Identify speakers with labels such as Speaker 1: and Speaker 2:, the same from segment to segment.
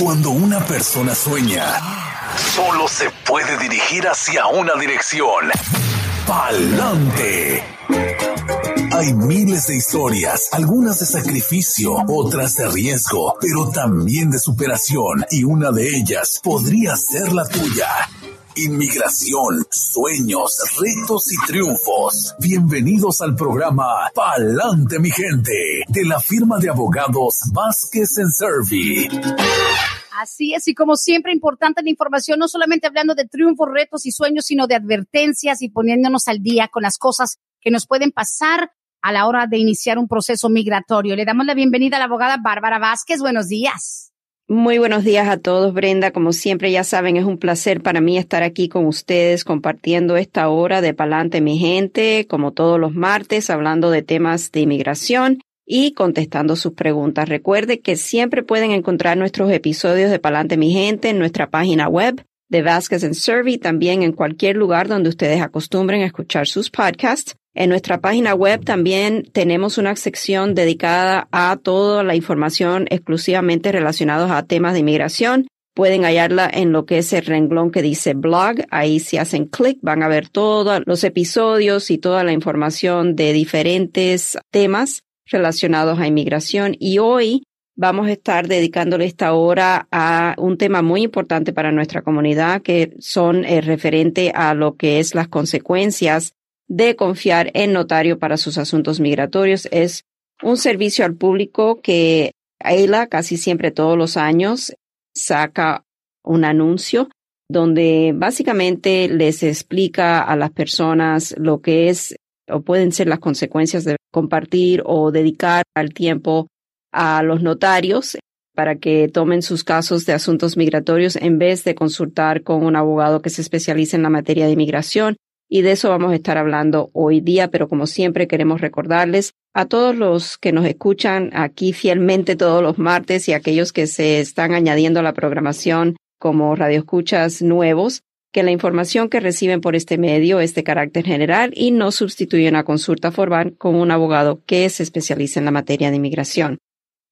Speaker 1: Cuando una persona sueña, solo se puede dirigir hacia una dirección. Pa'lante. Hay miles de historias, algunas de sacrificio, otras de riesgo, pero también de superación, y una de ellas podría ser la tuya. Inmigración, sueños, retos y triunfos. Bienvenidos al programa Palante mi gente, de la firma de abogados Vázquez en Servi.
Speaker 2: Así es, y como siempre, importante la información, no solamente hablando de triunfos, retos y sueños, sino de advertencias y poniéndonos al día con las cosas que nos pueden pasar a la hora de iniciar un proceso migratorio. Le damos la bienvenida a la abogada Bárbara Vázquez. Buenos días.
Speaker 3: Muy buenos días a todos, Brenda. Como siempre, ya saben, es un placer para mí estar aquí con ustedes compartiendo esta hora de Palante mi gente, como todos los martes, hablando de temas de inmigración y contestando sus preguntas. Recuerde que siempre pueden encontrar nuestros episodios de Palante mi gente en nuestra página web de Vasquez and Survey, también en cualquier lugar donde ustedes acostumbren a escuchar sus podcasts. En nuestra página web también tenemos una sección dedicada a toda la información exclusivamente relacionados a temas de inmigración. Pueden hallarla en lo que es el renglón que dice blog. Ahí si hacen clic van a ver todos los episodios y toda la información de diferentes temas relacionados a inmigración. Y hoy vamos a estar dedicándole esta hora a un tema muy importante para nuestra comunidad, que son eh, referente a lo que es las consecuencias de confiar en notario para sus asuntos migratorios. Es un servicio al público que AILA casi siempre todos los años saca un anuncio donde básicamente les explica a las personas lo que es o pueden ser las consecuencias de compartir o dedicar al tiempo a los notarios para que tomen sus casos de asuntos migratorios en vez de consultar con un abogado que se especialice en la materia de inmigración y de eso vamos a estar hablando hoy día, pero como siempre queremos recordarles a todos los que nos escuchan aquí fielmente todos los martes y aquellos que se están añadiendo a la programación como radioescuchas nuevos, que la información que reciben por este medio es de carácter general y no sustituye una consulta formal con un abogado que se especializa en la materia de inmigración.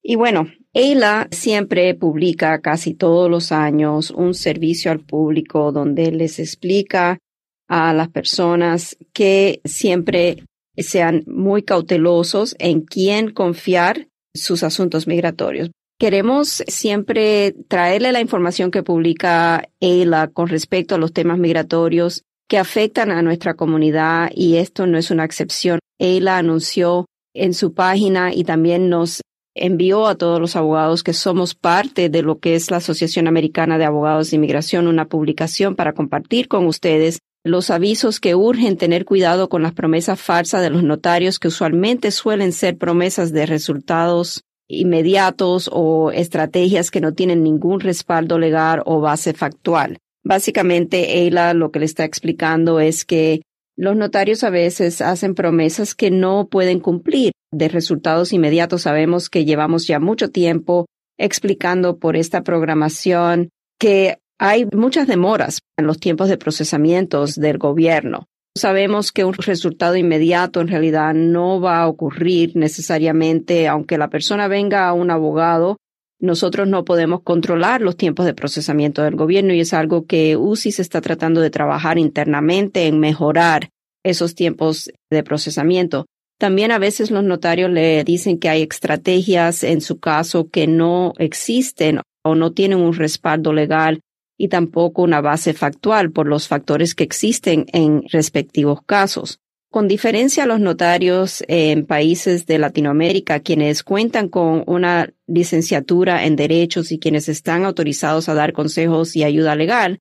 Speaker 3: Y bueno, EILA siempre publica casi todos los años un servicio al público donde les explica a las personas que siempre sean muy cautelosos en quién confiar sus asuntos migratorios. Queremos siempre traerle la información que publica ELA con respecto a los temas migratorios que afectan a nuestra comunidad y esto no es una excepción. ELA anunció en su página y también nos envió a todos los abogados que somos parte de lo que es la Asociación Americana de Abogados de Inmigración una publicación para compartir con ustedes los avisos que urgen tener cuidado con las promesas falsas de los notarios que usualmente suelen ser promesas de resultados inmediatos o estrategias que no tienen ningún respaldo legal o base factual. Básicamente, Eila lo que le está explicando es que los notarios a veces hacen promesas que no pueden cumplir de resultados inmediatos. Sabemos que llevamos ya mucho tiempo explicando por esta programación que hay muchas demoras en los tiempos de procesamientos del gobierno. Sabemos que un resultado inmediato en realidad no va a ocurrir necesariamente, aunque la persona venga a un abogado, nosotros no podemos controlar los tiempos de procesamiento del gobierno y es algo que UCI se está tratando de trabajar internamente en mejorar esos tiempos de procesamiento. También a veces los notarios le dicen que hay estrategias en su caso que no existen o no tienen un respaldo legal y tampoco una base factual por los factores que existen en respectivos casos. Con diferencia a los notarios en países de Latinoamérica, quienes cuentan con una licenciatura en derechos y quienes están autorizados a dar consejos y ayuda legal,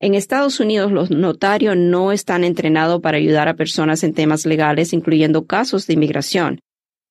Speaker 3: en Estados Unidos los notarios no están entrenados para ayudar a personas en temas legales, incluyendo casos de inmigración.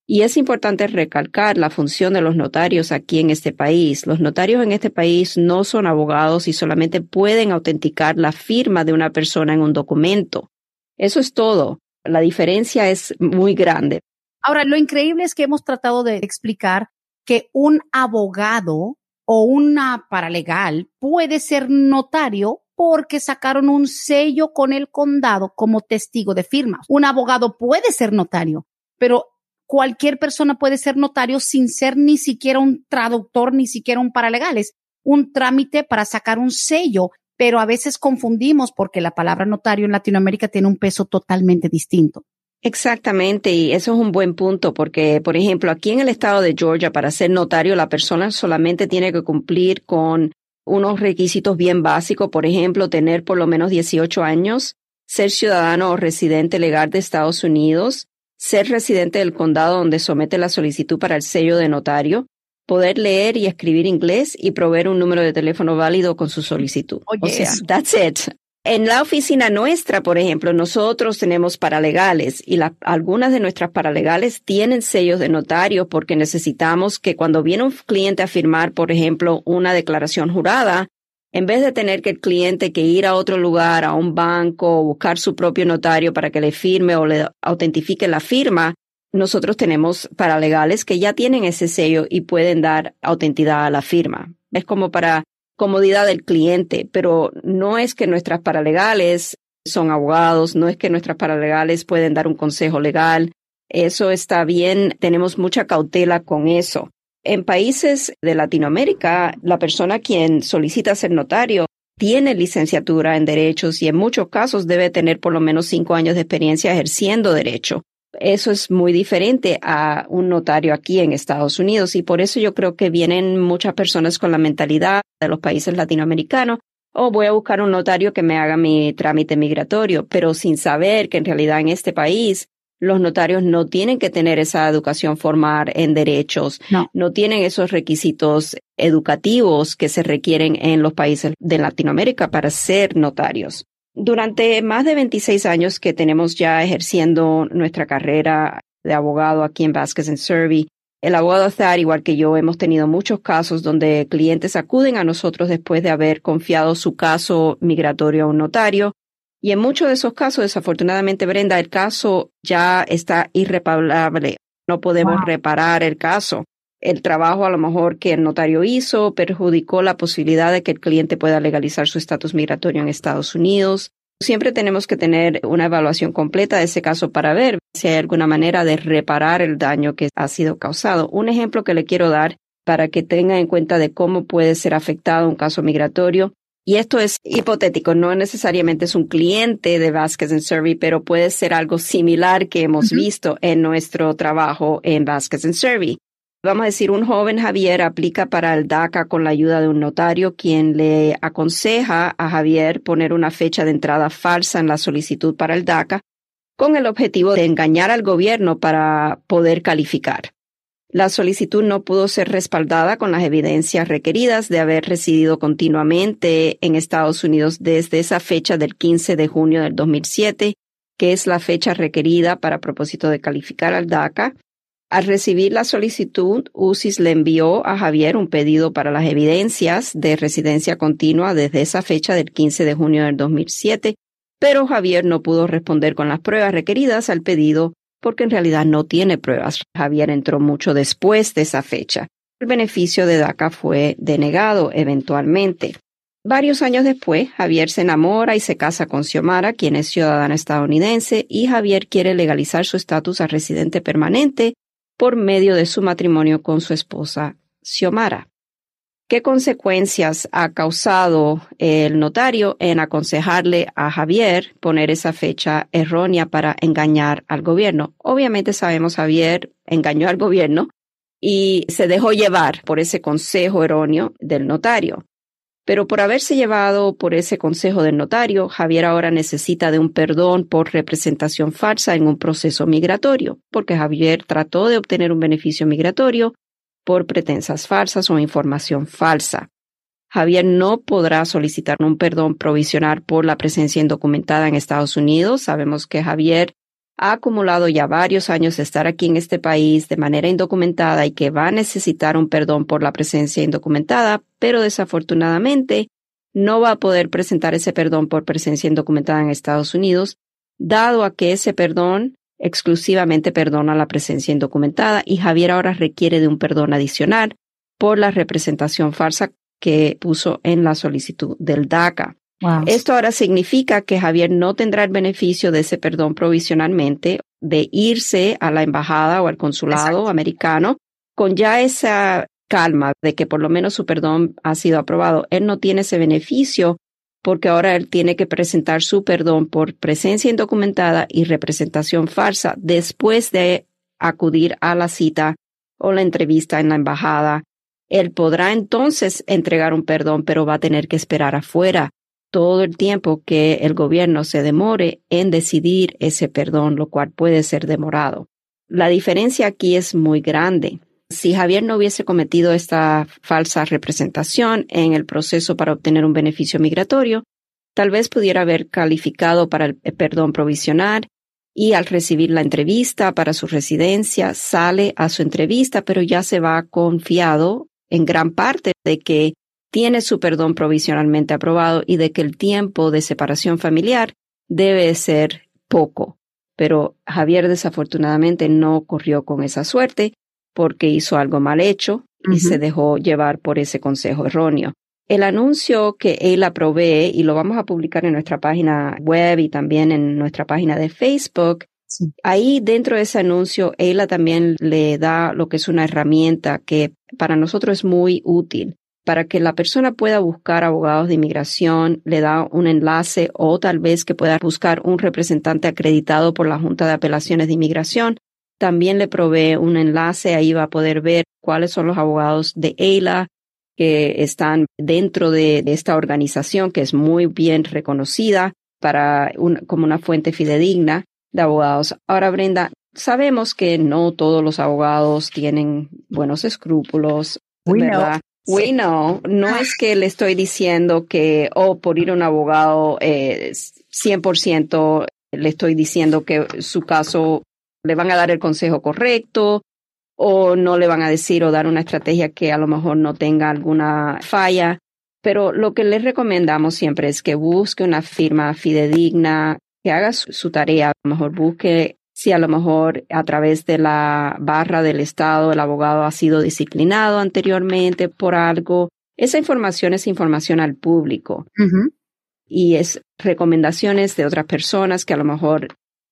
Speaker 3: Y es importante recalcar la función de los notarios aquí en este país. Los notarios en este país no son abogados y solamente pueden autenticar la firma de una persona en un documento. Eso es todo. La diferencia es muy grande.
Speaker 2: Ahora, lo increíble es que hemos tratado de explicar que un abogado o una paralegal puede ser notario porque sacaron un sello con el condado como testigo de firma. Un abogado puede ser notario, pero cualquier persona puede ser notario sin ser ni siquiera un traductor, ni siquiera un paralegal. Es un trámite para sacar un sello, pero a veces confundimos porque la palabra notario en Latinoamérica tiene un peso totalmente distinto.
Speaker 3: Exactamente, y eso es un buen punto porque, por ejemplo, aquí en el estado de Georgia, para ser notario, la persona solamente tiene que cumplir con unos requisitos bien básicos, por ejemplo, tener por lo menos 18 años, ser ciudadano o residente legal de Estados Unidos, ser residente del condado donde somete la solicitud para el sello de notario, poder leer y escribir inglés y proveer un número de teléfono válido con su solicitud. o sea, that's it. En la oficina nuestra, por ejemplo, nosotros tenemos paralegales y algunas de nuestras paralegales tienen sellos de notario porque necesitamos que cuando viene un cliente a firmar, por ejemplo, una declaración jurada, en vez de tener que el cliente que ir a otro lugar, a un banco, o buscar su propio notario para que le firme o le autentifique la firma, nosotros tenemos paralegales que ya tienen ese sello y pueden dar autenticidad a la firma. Es como para comodidad del cliente, pero no es que nuestras paralegales son abogados, no es que nuestras paralegales pueden dar un consejo legal. Eso está bien, tenemos mucha cautela con eso. En países de Latinoamérica, la persona quien solicita ser notario tiene licenciatura en derechos y en muchos casos debe tener por lo menos cinco años de experiencia ejerciendo derecho. Eso es muy diferente a un notario aquí en Estados Unidos y por eso yo creo que vienen muchas personas con la mentalidad de los países latinoamericanos o voy a buscar un notario que me haga mi trámite migratorio, pero sin saber que en realidad en este país los notarios no tienen que tener esa educación formal en derechos, no. no tienen esos requisitos educativos que se requieren en los países de Latinoamérica para ser notarios. Durante más de 26 años que tenemos ya ejerciendo nuestra carrera de abogado aquí en Vasquez and Survey, el abogado Thad, igual que yo, hemos tenido muchos casos donde clientes acuden a nosotros después de haber confiado su caso migratorio a un notario. Y en muchos de esos casos, desafortunadamente, Brenda, el caso ya está irreparable. No podemos reparar el caso el trabajo a lo mejor que el notario hizo perjudicó la posibilidad de que el cliente pueda legalizar su estatus migratorio en Estados Unidos. Siempre tenemos que tener una evaluación completa de ese caso para ver si hay alguna manera de reparar el daño que ha sido causado. Un ejemplo que le quiero dar para que tenga en cuenta de cómo puede ser afectado un caso migratorio. Y esto es hipotético, no necesariamente es un cliente de Vasquez and Survey, pero puede ser algo similar que hemos visto en nuestro trabajo en Vasquez and Survey. Vamos a decir, un joven Javier aplica para el DACA con la ayuda de un notario quien le aconseja a Javier poner una fecha de entrada falsa en la solicitud para el DACA con el objetivo de engañar al gobierno para poder calificar. La solicitud no pudo ser respaldada con las evidencias requeridas de haber residido continuamente en Estados Unidos desde esa fecha del 15 de junio del 2007, que es la fecha requerida para propósito de calificar al DACA, al recibir la solicitud, UCIS le envió a Javier un pedido para las evidencias de residencia continua desde esa fecha del 15 de junio del 2007, pero Javier no pudo responder con las pruebas requeridas al pedido porque en realidad no tiene pruebas. Javier entró mucho después de esa fecha. El beneficio de DACA fue denegado eventualmente. Varios años después, Javier se enamora y se casa con Xiomara, quien es ciudadana estadounidense, y Javier quiere legalizar su estatus a residente permanente por medio de su matrimonio con su esposa Xiomara. ¿Qué consecuencias ha causado el notario en aconsejarle a Javier poner esa fecha errónea para engañar al gobierno? Obviamente sabemos Javier engañó al gobierno y se dejó llevar por ese consejo erróneo del notario. Pero por haberse llevado por ese consejo del notario, Javier ahora necesita de un perdón por representación falsa en un proceso migratorio, porque Javier trató de obtener un beneficio migratorio por pretensas falsas o información falsa. Javier no podrá solicitar un perdón provisional por la presencia indocumentada en Estados Unidos. Sabemos que Javier ha acumulado ya varios años de estar aquí en este país de manera indocumentada y que va a necesitar un perdón por la presencia indocumentada, pero desafortunadamente no va a poder presentar ese perdón por presencia indocumentada en Estados Unidos, dado a que ese perdón exclusivamente perdona la presencia indocumentada y Javier ahora requiere de un perdón adicional por la representación falsa que puso en la solicitud del DACA. Esto ahora significa que Javier no tendrá el beneficio de ese perdón provisionalmente de irse a la embajada o al consulado americano con ya esa calma de que por lo menos su perdón ha sido aprobado. Él no tiene ese beneficio porque ahora él tiene que presentar su perdón por presencia indocumentada y representación falsa después de acudir a la cita o la entrevista en la embajada. Él podrá entonces entregar un perdón, pero va a tener que esperar afuera todo el tiempo que el gobierno se demore en decidir ese perdón, lo cual puede ser demorado. La diferencia aquí es muy grande. Si Javier no hubiese cometido esta falsa representación en el proceso para obtener un beneficio migratorio, tal vez pudiera haber calificado para el perdón provisional y al recibir la entrevista para su residencia sale a su entrevista, pero ya se va confiado en gran parte de que tiene su perdón provisionalmente aprobado y de que el tiempo de separación familiar debe ser poco. Pero Javier desafortunadamente no corrió con esa suerte porque hizo algo mal hecho y se dejó llevar por ese consejo erróneo. El anuncio que él provee, y lo vamos a publicar en nuestra página web y también en nuestra página de Facebook, ahí dentro de ese anuncio, Ella también le da lo que es una herramienta que para nosotros es muy útil para que la persona pueda buscar abogados de inmigración, le da un enlace o tal vez que pueda buscar un representante acreditado por la Junta de Apelaciones de Inmigración. También le provee un enlace, ahí va a poder ver cuáles son los abogados de EILA que están dentro de, esta organización que es muy bien reconocida para como una fuente fidedigna de abogados. Ahora, Brenda, sabemos que no todos los abogados tienen buenos escrúpulos, ¿verdad? Bueno, no es que le estoy diciendo que, oh, por ir a un abogado, eh, 100% le estoy diciendo que su caso le van a dar el consejo correcto o no le van a decir o dar una estrategia que a lo mejor no tenga alguna falla. Pero lo que les recomendamos siempre es que busque una firma fidedigna, que haga su tarea, a lo mejor busque si a lo mejor a través de la barra del Estado el abogado ha sido disciplinado anteriormente por algo. Esa información es información al público y es recomendaciones de otras personas que a lo mejor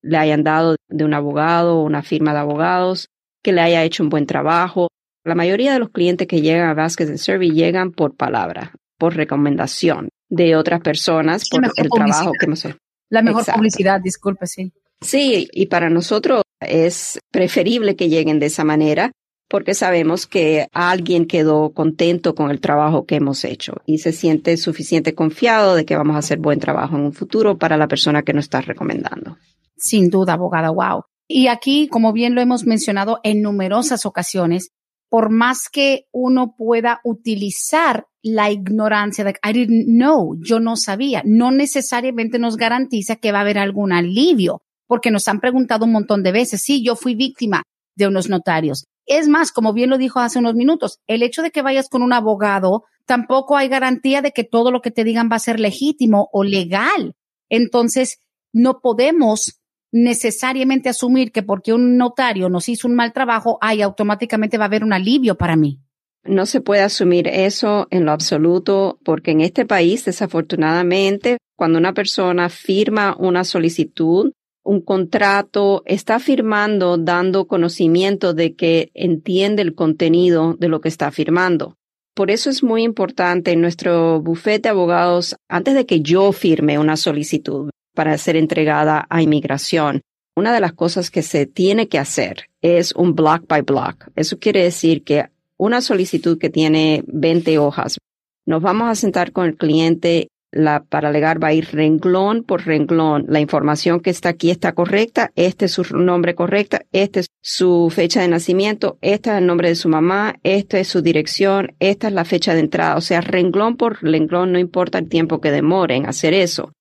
Speaker 3: le hayan dado de un abogado o una firma de abogados que le haya hecho un buen trabajo. La mayoría de los clientes que llegan a Vasquez Survey llegan por palabra, por recomendación de otras personas, por el trabajo que hemos hecho.
Speaker 2: La mejor publicidad, disculpe, sí.
Speaker 3: Sí, y para nosotros es preferible que lleguen de esa manera porque sabemos que alguien quedó contento con el trabajo que hemos hecho y se siente suficiente confiado de que vamos a hacer buen trabajo en un futuro para la persona que nos está recomendando.
Speaker 2: Sin duda, abogada, wow. Y aquí, como bien lo hemos mencionado en numerosas ocasiones, por más que uno pueda utilizar la ignorancia de I didn't know, yo no sabía, no necesariamente nos garantiza que va a haber algún alivio porque nos han preguntado un montón de veces, sí, yo fui víctima de unos notarios. Es más, como bien lo dijo hace unos minutos, el hecho de que vayas con un abogado, tampoco hay garantía de que todo lo que te digan va a ser legítimo o legal. Entonces, no podemos necesariamente asumir que porque un notario nos hizo un mal trabajo, ahí automáticamente va a haber un alivio para mí.
Speaker 3: No se puede asumir eso en lo absoluto porque en este país, desafortunadamente, cuando una persona firma una solicitud un contrato, está firmando dando conocimiento de que entiende el contenido de lo que está firmando. Por eso es muy importante en nuestro bufete de abogados, antes de que yo firme una solicitud para ser entregada a inmigración, una de las cosas que se tiene que hacer es un block by block. Eso quiere decir que una solicitud que tiene 20 hojas, nos vamos a sentar con el cliente la paralegal va a ir renglón por renglón. La información que está aquí está correcta, este es su nombre correcta, esta es su fecha de nacimiento, este es el nombre de su mamá, esta es su dirección, esta es la fecha de entrada. O sea, renglón por renglón, no importa el tiempo que demore en hacer eso.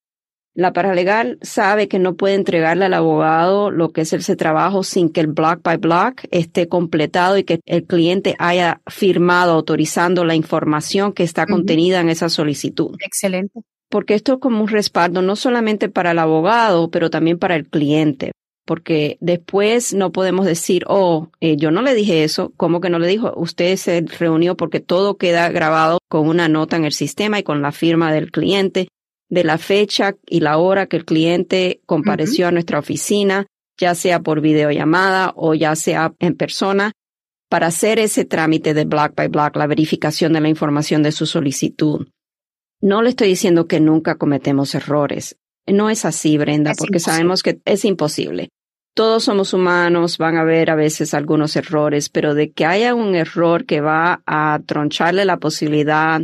Speaker 3: La paralegal sabe que no puede entregarle al abogado lo que es ese trabajo sin que el block by block esté completado y que el cliente haya firmado autorizando la información que está contenida en esa solicitud.
Speaker 2: Excelente.
Speaker 3: Porque esto es como un respaldo no solamente para el abogado, pero también para el cliente. Porque después no podemos decir, oh, eh, yo no le dije eso, ¿cómo que no le dijo? Usted se reunió porque todo queda grabado con una nota en el sistema y con la firma del cliente de la fecha y la hora que el cliente compareció a nuestra oficina, ya sea por videollamada o ya sea en persona, para hacer ese trámite de block by block, la verificación de la información de su solicitud. No le estoy diciendo que nunca cometemos errores. No es así, Brenda, porque sabemos que es imposible. Todos somos humanos, van a haber a veces algunos errores, pero de que haya un error que va a troncharle la posibilidad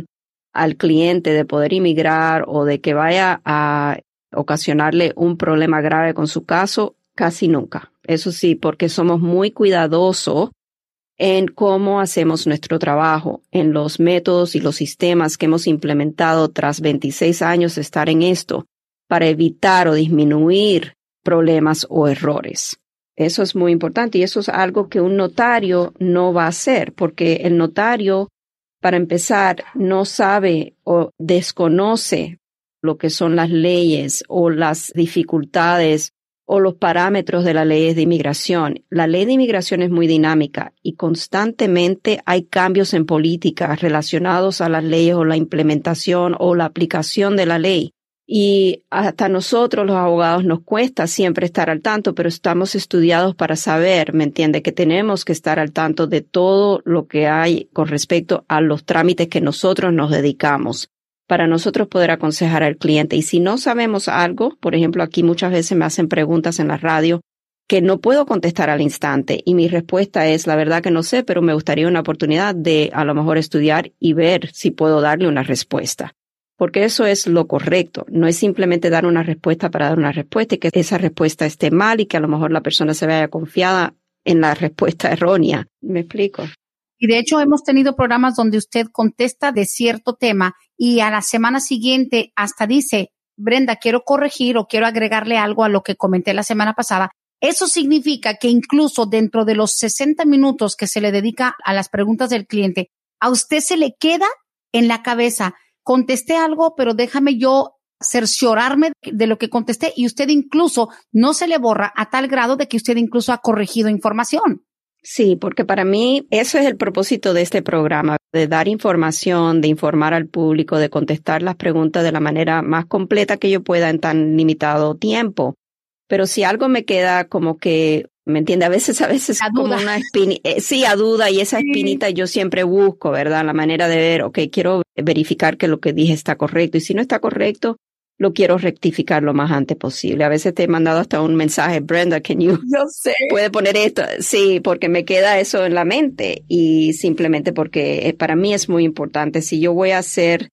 Speaker 3: al cliente de poder inmigrar o de que vaya a ocasionarle un problema grave con su caso, casi nunca. Eso sí, porque somos muy cuidadosos en cómo hacemos nuestro trabajo, en los métodos y los sistemas que hemos implementado tras 26 años de estar en esto para evitar o disminuir problemas o errores. Eso es muy importante y eso es algo que un notario no va a hacer porque el notario, para empezar, no sabe o desconoce lo que son las leyes o las dificultades o los parámetros de las leyes de inmigración. La ley de inmigración es muy dinámica y constantemente hay cambios en políticas relacionados a las leyes o la implementación o la aplicación de la ley. Y hasta nosotros los abogados nos cuesta siempre estar al tanto, pero estamos estudiados para saber, ¿me entiende? Que tenemos que estar al tanto de todo lo que hay con respecto a los trámites que nosotros nos dedicamos para nosotros poder aconsejar al cliente. Y si no sabemos algo, por ejemplo, aquí muchas veces me hacen preguntas en la radio que no puedo contestar al instante y mi respuesta es, la verdad que no sé, pero me gustaría una oportunidad de a lo mejor estudiar y ver si puedo darle una respuesta. Porque eso es lo correcto. No es simplemente dar una respuesta para dar una respuesta y que esa respuesta esté mal y que a lo mejor la persona se vaya confiada en la respuesta errónea. ¿Me explico?
Speaker 2: Y de hecho hemos tenido programas donde usted contesta de cierto tema y a la semana siguiente hasta dice, Brenda, quiero corregir o quiero agregarle algo a lo que comenté la semana pasada. Eso significa que incluso dentro de los 60 minutos que se le dedica a las preguntas del cliente, a usted se le queda en la cabeza, contesté algo, pero déjame yo cerciorarme de lo que contesté y usted incluso no se le borra a tal grado de que usted incluso ha corregido información.
Speaker 3: Sí, porque para mí eso es el propósito de este programa, de dar información, de informar al público, de contestar las preguntas de la manera más completa que yo pueda en tan limitado tiempo. Pero si algo me queda como que, ¿me entiende? A veces, a veces como una espinita, eh, sí, a duda y esa espinita yo siempre busco, ¿verdad? La manera de ver, ok, quiero verificar que lo que dije está correcto y si no está correcto, lo quiero rectificar lo más antes posible. A veces te he mandado hasta un mensaje, Brenda, can you
Speaker 2: Yo sé.
Speaker 3: puede poner esto? Sí, porque me queda eso en la mente y simplemente porque eh, para mí es muy importante. Si yo voy a hacer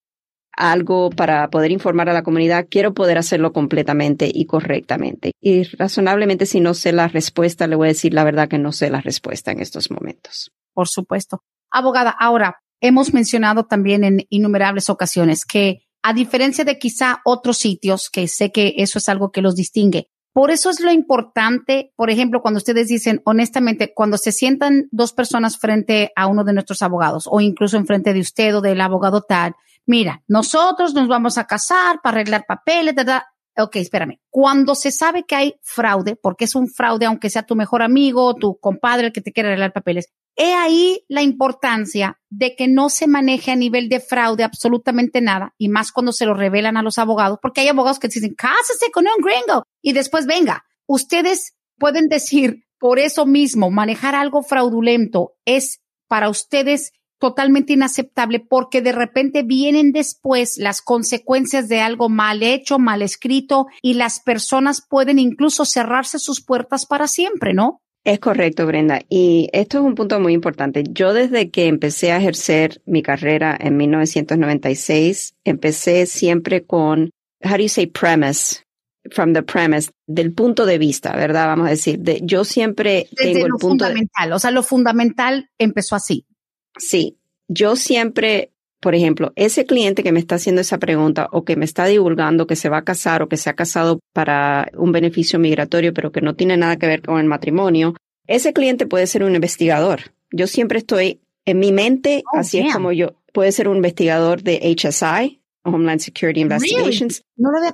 Speaker 3: algo para poder informar a la comunidad, quiero poder hacerlo completamente y correctamente. Y razonablemente, si no sé la respuesta, le voy a decir la verdad que no sé la respuesta en estos momentos.
Speaker 2: Por supuesto. Abogada, ahora, hemos mencionado también en innumerables ocasiones que a diferencia de quizá otros sitios, que sé que eso es algo que los distingue. Por eso es lo importante, por ejemplo, cuando ustedes dicen, honestamente, cuando se sientan dos personas frente a uno de nuestros abogados o incluso en frente de usted o del abogado tal, mira, nosotros nos vamos a casar para arreglar papeles, ¿verdad? Ok, espérame. Cuando se sabe que hay fraude, porque es un fraude, aunque sea tu mejor amigo, tu compadre el que te quiere arreglar papeles, He ahí la importancia de que no se maneje a nivel de fraude absolutamente nada, y más cuando se lo revelan a los abogados, porque hay abogados que dicen, cásese con un gringo, y después venga. Ustedes pueden decir, por eso mismo, manejar algo fraudulento es para ustedes totalmente inaceptable porque de repente vienen después las consecuencias de algo mal hecho, mal escrito y las personas pueden incluso cerrarse sus puertas para siempre, ¿no?
Speaker 3: Es correcto, Brenda. Y esto es un punto muy importante. Yo desde que empecé a ejercer mi carrera en 1996, empecé siempre con, how do you say premise? From the premise, del punto de vista, ¿verdad? Vamos a decir, de, yo siempre tengo el punto
Speaker 2: fundamental, o sea, lo fundamental empezó así.
Speaker 3: Sí, yo siempre por ejemplo, ese cliente que me está haciendo esa pregunta o que me está divulgando que se va a casar o que se ha casado para un beneficio migratorio, pero que no tiene nada que ver con el matrimonio, ese cliente puede ser un investigador. Yo siempre estoy en mi mente, oh, así es como yo, puede ser un investigador de HSI, Homeland Security Investigations,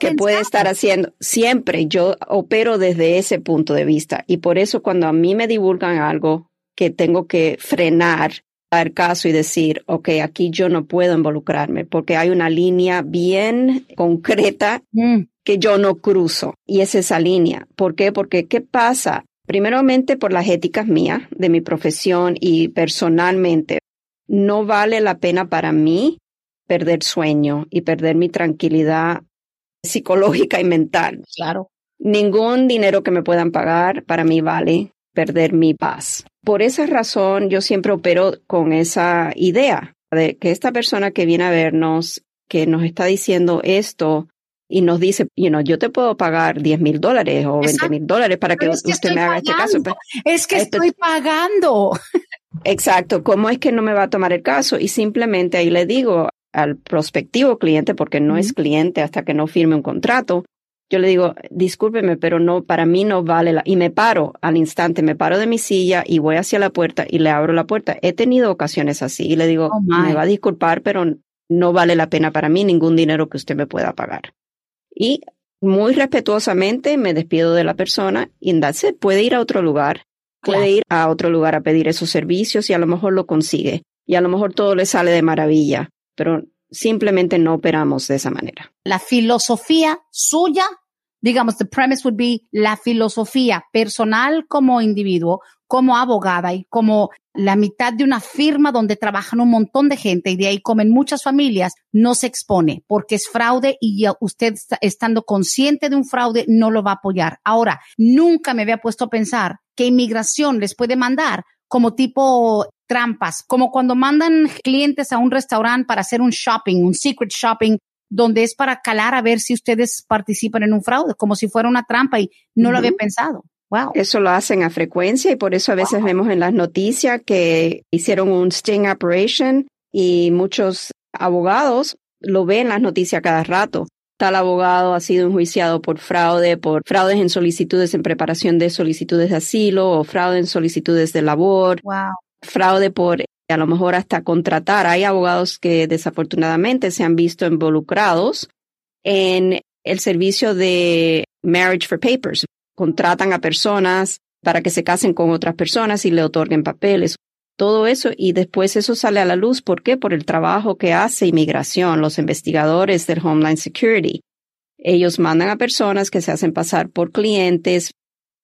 Speaker 3: que puede estar haciendo siempre. Yo opero desde ese punto de vista y por eso cuando a mí me divulgan algo que tengo que frenar dar caso y decir, ok, aquí yo no puedo involucrarme porque hay una línea bien concreta mm. que yo no cruzo y es esa línea. ¿Por qué? Porque ¿qué pasa? Primeramente por las éticas mías, de mi profesión y personalmente. No vale la pena para mí perder sueño y perder mi tranquilidad psicológica y mental.
Speaker 2: Claro.
Speaker 3: Ningún dinero que me puedan pagar para mí vale perder mi paz. Por esa razón yo siempre opero con esa idea de que esta persona que viene a vernos, que nos está diciendo esto, y nos dice, you know, yo te puedo pagar 10 mil dólares o 20 mil dólares para que, usted me haga este caso.
Speaker 2: Es que estoy pagando.
Speaker 3: Exacto. ¿Cómo es que no me va a tomar el caso? Y simplemente ahí le digo al prospectivo cliente, porque no es cliente hasta que no firme un contrato, yo le digo, discúlpeme, pero no, para mí no vale la, y me paro al instante, me paro de mi silla y voy hacia la puerta y le abro la puerta. He tenido ocasiones así y le digo, oh, me va a disculpar, pero no vale la pena para mí ningún dinero que usted me pueda pagar y muy respetuosamente me despido de la persona y se puede ir a otro lugar, puede ir a otro lugar a pedir esos servicios y a lo mejor lo consigue. Y a lo mejor todo le sale de maravilla, pero simplemente no operamos de esa manera.
Speaker 2: La filosofía suya, digamos, the premise would be la filosofía personal como individuo, como abogada y como la mitad de una firma donde trabajan un montón de gente y de ahí comen muchas familias, no se expone porque es fraude y usted estando consciente de un fraude no lo va a apoyar. Ahora, nunca me había puesto a pensar que inmigración les puede mandar como tipo trampas, como cuando mandan clientes a un restaurante para hacer un shopping, un secret shopping, donde es para calar a ver si ustedes participan en un fraude, como si fuera una trampa y no lo había pensado.
Speaker 3: Eso lo hacen a frecuencia y por eso a veces vemos en las noticias que hicieron un sting operation y muchos abogados lo ven en las noticias cada rato. Tal abogado ha sido enjuiciado por fraude, por fraudes en solicitudes en preparación de solicitudes de asilo o fraude en solicitudes de labor, fraude por a lo mejor hasta contratar. Hay abogados que desafortunadamente se han visto involucrados en el servicio de Marriage for Papers, contratan a personas para que se casen con otras personas y le otorguen papeles. Todo eso y después eso sale a la luz. ¿Por qué? Por el trabajo que hace inmigración, los investigadores del Homeland Security. Ellos mandan a personas que se hacen pasar por clientes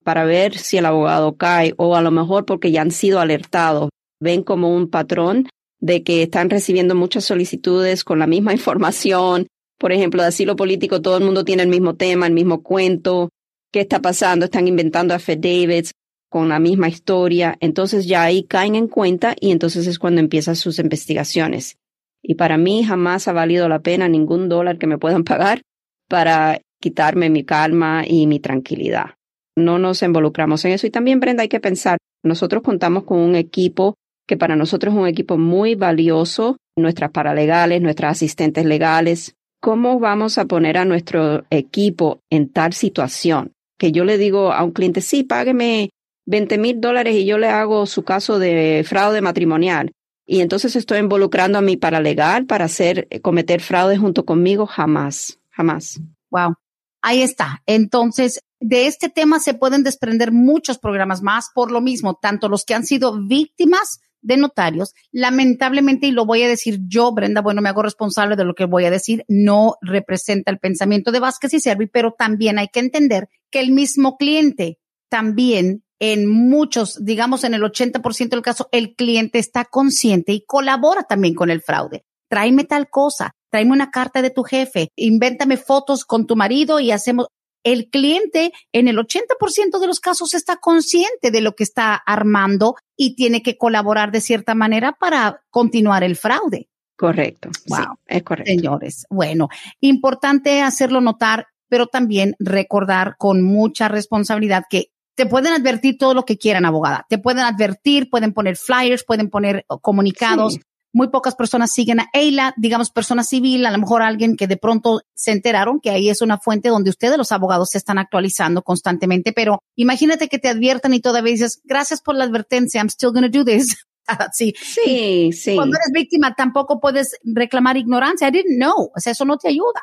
Speaker 3: para ver si el abogado cae o a lo mejor porque ya han sido alertados. Ven como un patrón de que están recibiendo muchas solicitudes con la misma información. Por ejemplo, de asilo político, todo el mundo tiene el mismo tema, el mismo cuento qué está pasando, están inventando affidavits con la misma historia, entonces ya ahí caen en cuenta y entonces es cuando empiezan sus investigaciones. Y para mí jamás ha valido la pena ningún dólar que me puedan pagar para quitarme mi calma y mi tranquilidad. No nos involucramos en eso. Y también, Brenda, hay que pensar, nosotros contamos con un equipo que para nosotros es un equipo muy valioso, nuestras paralegales, nuestras asistentes legales. ¿Cómo vamos a poner a nuestro equipo en tal situación? que yo le digo a un cliente, sí, págueme 20 mil dólares y yo le hago su caso de fraude matrimonial. Y entonces estoy involucrando a mi paralegal para hacer, eh, cometer fraude junto conmigo, jamás, jamás.
Speaker 2: Wow. Ahí está. Entonces, de este tema se pueden desprender muchos programas más por lo mismo, tanto los que han sido víctimas de notarios. Lamentablemente, y lo voy a decir yo, Brenda, bueno, me hago responsable de lo que voy a decir, no representa el pensamiento de Vázquez y Servi, pero también hay que entender que el mismo cliente también en muchos, digamos en el 80% del caso, el cliente está consciente y colabora también con el fraude. Tráeme tal cosa, tráeme una carta de tu jefe, invéntame fotos con tu marido y hacemos, el cliente en el 80% de los casos está consciente de lo que está armando y tiene que colaborar de cierta manera para continuar el fraude.
Speaker 3: Correcto. Wow. es correcto.
Speaker 2: Señores, bueno, importante hacerlo notar, pero también recordar con mucha responsabilidad que te pueden advertir todo lo que quieran, abogada. Te pueden advertir, pueden poner flyers, pueden poner comunicados, muy pocas personas siguen a EILA, digamos persona civil, a lo mejor alguien que de pronto se enteraron que ahí es una fuente donde ustedes los abogados se están actualizando constantemente, pero imagínate que te adviertan y todavía dices, gracias por la advertencia, I'm still to do this.
Speaker 3: sí, sí, sí.
Speaker 2: Cuando eres víctima tampoco puedes reclamar ignorancia. I didn't know. O sea, eso no te ayuda.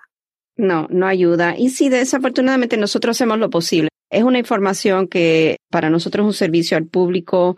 Speaker 3: No, no ayuda. Y sí, desafortunadamente nosotros hacemos lo posible. Es una información que para nosotros es un servicio al público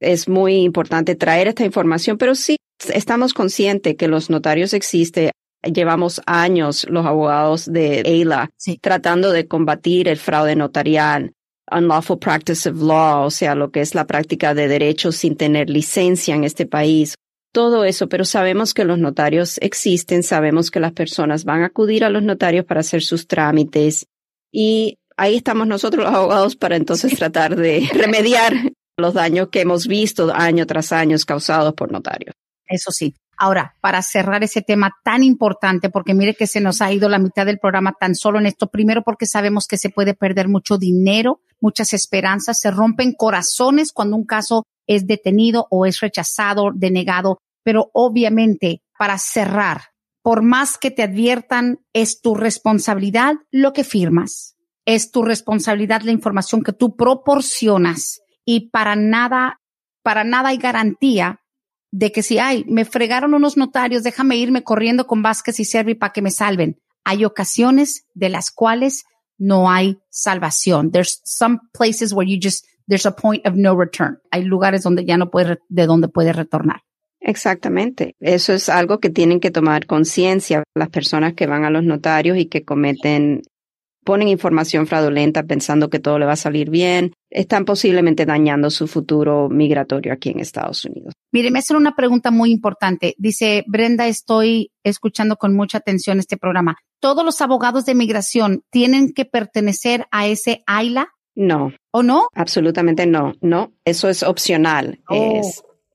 Speaker 3: es muy importante traer esta información, pero sí estamos conscientes que los notarios existen. Llevamos años los abogados de EILA tratando de combatir el fraude notarial. unlawful practice of law, o sea, lo que es la práctica de derechos sin tener licencia en este país. Todo eso, pero sabemos que los notarios existen, sabemos que las personas van a acudir a los notarios para hacer sus trámites y ahí estamos nosotros los abogados para entonces tratar de remediar los daños que hemos visto año tras año causados por notarios.
Speaker 2: Eso sí. Ahora, para cerrar ese tema tan importante, porque mire que se nos ha ido la mitad del programa tan solo en esto, primero porque sabemos que se puede perder mucho dinero, muchas esperanzas, se rompen corazones cuando un caso es detenido o es rechazado, denegado, pero obviamente para cerrar, por más que te adviertan, es tu responsabilidad lo que firmas, es tu responsabilidad la información que tú proporcionas y para nada, para nada hay garantía de que si, ay, me fregaron unos notarios, déjame irme corriendo con Vázquez y Servi para que me salven. Hay ocasiones de las cuales no hay salvación. There's some places where you just, there's a point of no return. Hay lugares donde ya no puede, de donde puede retornar.
Speaker 3: Exactamente. Eso es algo que tienen que tomar conciencia las personas que van a los notarios y que cometen ponen información fraudulenta pensando que todo le va a salir bien, están posiblemente dañando su futuro migratorio aquí en Estados Unidos.
Speaker 2: Mire, me hacen una pregunta muy importante. Dice, Brenda, estoy escuchando con mucha atención este programa. ¿Todos los abogados de migración tienen que pertenecer a ese AILA?
Speaker 3: No.
Speaker 2: ¿O no?
Speaker 3: Absolutamente no. No, eso es opcional.
Speaker 2: Oh,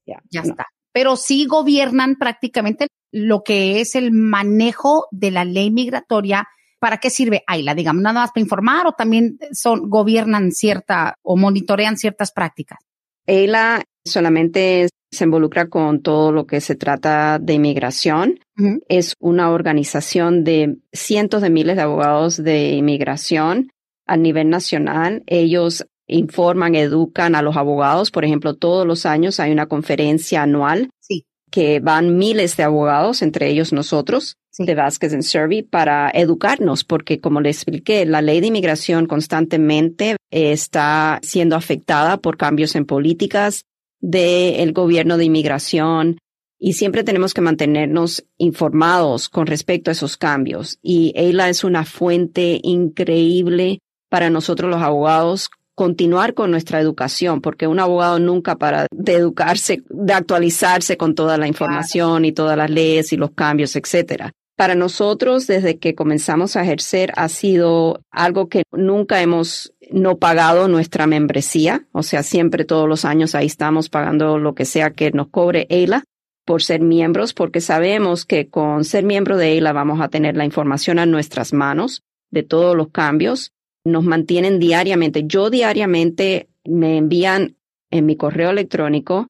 Speaker 2: ya está. Pero sí gobiernan prácticamente lo que es el manejo de la ley migratoria ¿Para qué sirve AILA? Digamos, nada más para informar o también son, gobiernan cierta o monitorean ciertas prácticas.
Speaker 3: AILA solamente se involucra con todo lo que se trata de inmigración. Es una organización de cientos de miles de abogados de inmigración a nivel nacional. Ellos informan, educan a los abogados. Por ejemplo, todos los años hay una conferencia anual
Speaker 2: sí.
Speaker 3: Que van miles de abogados, entre ellos nosotros de Vázquez en Servi para educarnos, porque como le expliqué, la ley de inmigración constantemente está siendo afectada por cambios en políticas del gobierno de inmigración y siempre tenemos que mantenernos informados con respecto a esos cambios. Y EILA es una fuente increíble para nosotros los abogados continuar con nuestra educación, porque un abogado nunca para de educarse, de actualizarse con toda la información y todas las leyes y los cambios, etcétera. Para nosotros desde que comenzamos a ejercer ha sido algo que nunca hemos no pagado nuestra membresía, o sea, siempre todos los años ahí estamos pagando lo que sea que nos cobre EILA por ser miembros, porque sabemos que con ser miembro de EILA vamos a tener la información a nuestras manos de todos los cambios. Nos mantienen diariamente. Yo diariamente me envían en mi correo electrónico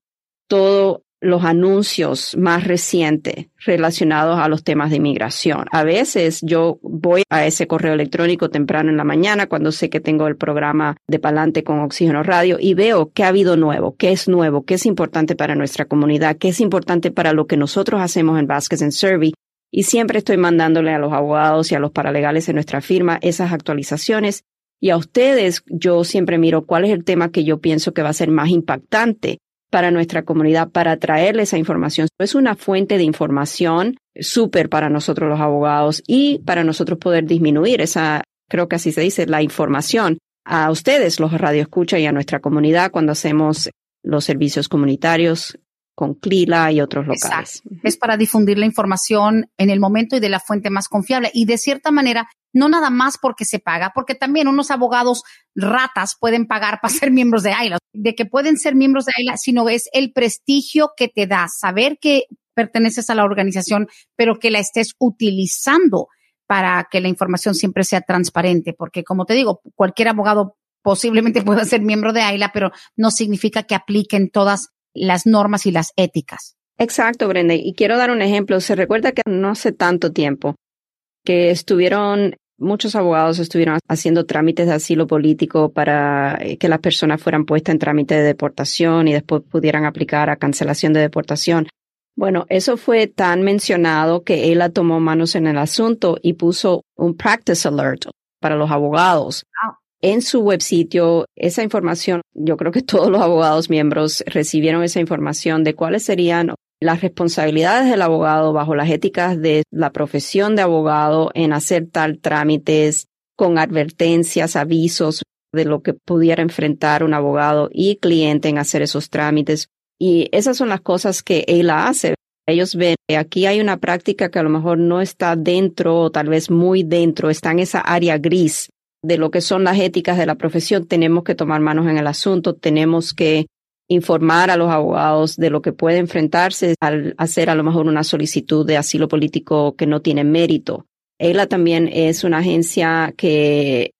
Speaker 3: todo los anuncios más recientes relacionados a los temas de inmigración. A veces yo voy a ese correo electrónico temprano en la mañana cuando sé que tengo el programa de Palante con Oxígeno Radio y veo qué ha habido nuevo, qué es nuevo, qué es importante para nuestra comunidad, qué es importante para lo que nosotros hacemos en Vasquez and Survey. Y siempre estoy mandándole a los abogados y a los paralegales en nuestra firma esas actualizaciones. Y a ustedes, yo siempre miro cuál es el tema que yo pienso que va a ser más impactante para nuestra comunidad, para traerle esa información. Es una fuente de información súper para nosotros los abogados y para nosotros poder disminuir esa, creo que así se dice, la información a ustedes, los radioescuchas y a nuestra comunidad cuando hacemos los servicios comunitarios con CLILA y otros locales.
Speaker 2: Es para difundir la información en el momento y de la fuente más confiable. Y de cierta manera, no nada más porque se paga, porque también unos abogados ratas pueden pagar para ser miembros de AILA, de que pueden ser miembros de AILA, sino es el prestigio que te da saber que perteneces a la organización, pero que la estés utilizando para que la información siempre sea transparente, porque como te digo, cualquier abogado posiblemente pueda ser miembro de AILA, pero no significa que apliquen todas las normas y las éticas.
Speaker 3: Exacto, Brenda. Y quiero dar un ejemplo. Se recuerda que no hace tanto tiempo que estuvieron, muchos abogados estuvieron haciendo trámites de asilo político para eh, que las personas fueran puestas en trámite de deportación y después pudieran aplicar a cancelación de deportación. Bueno, eso fue tan mencionado que él tomó manos en el asunto y puso un practice alert para los abogados en su web sitio esa información. Yo creo que todos los abogados miembros recibieron esa información de cuáles serían las responsabilidades del abogado bajo las éticas de la profesión de abogado en hacer tal trámites con advertencias, avisos. de lo que pudiera enfrentar un abogado y cliente en hacer esos trámites. Y esas son las cosas que ella hace. Ellos ven que aquí hay una práctica que a lo mejor no está dentro o tal vez muy dentro, está en esa área gris de lo que son las éticas de la profesión. Tenemos que tomar manos en el asunto, tenemos que informar a los abogados de lo que puede enfrentarse al hacer a lo mejor una solicitud de asilo político que no tiene mérito. ELA también es una agencia que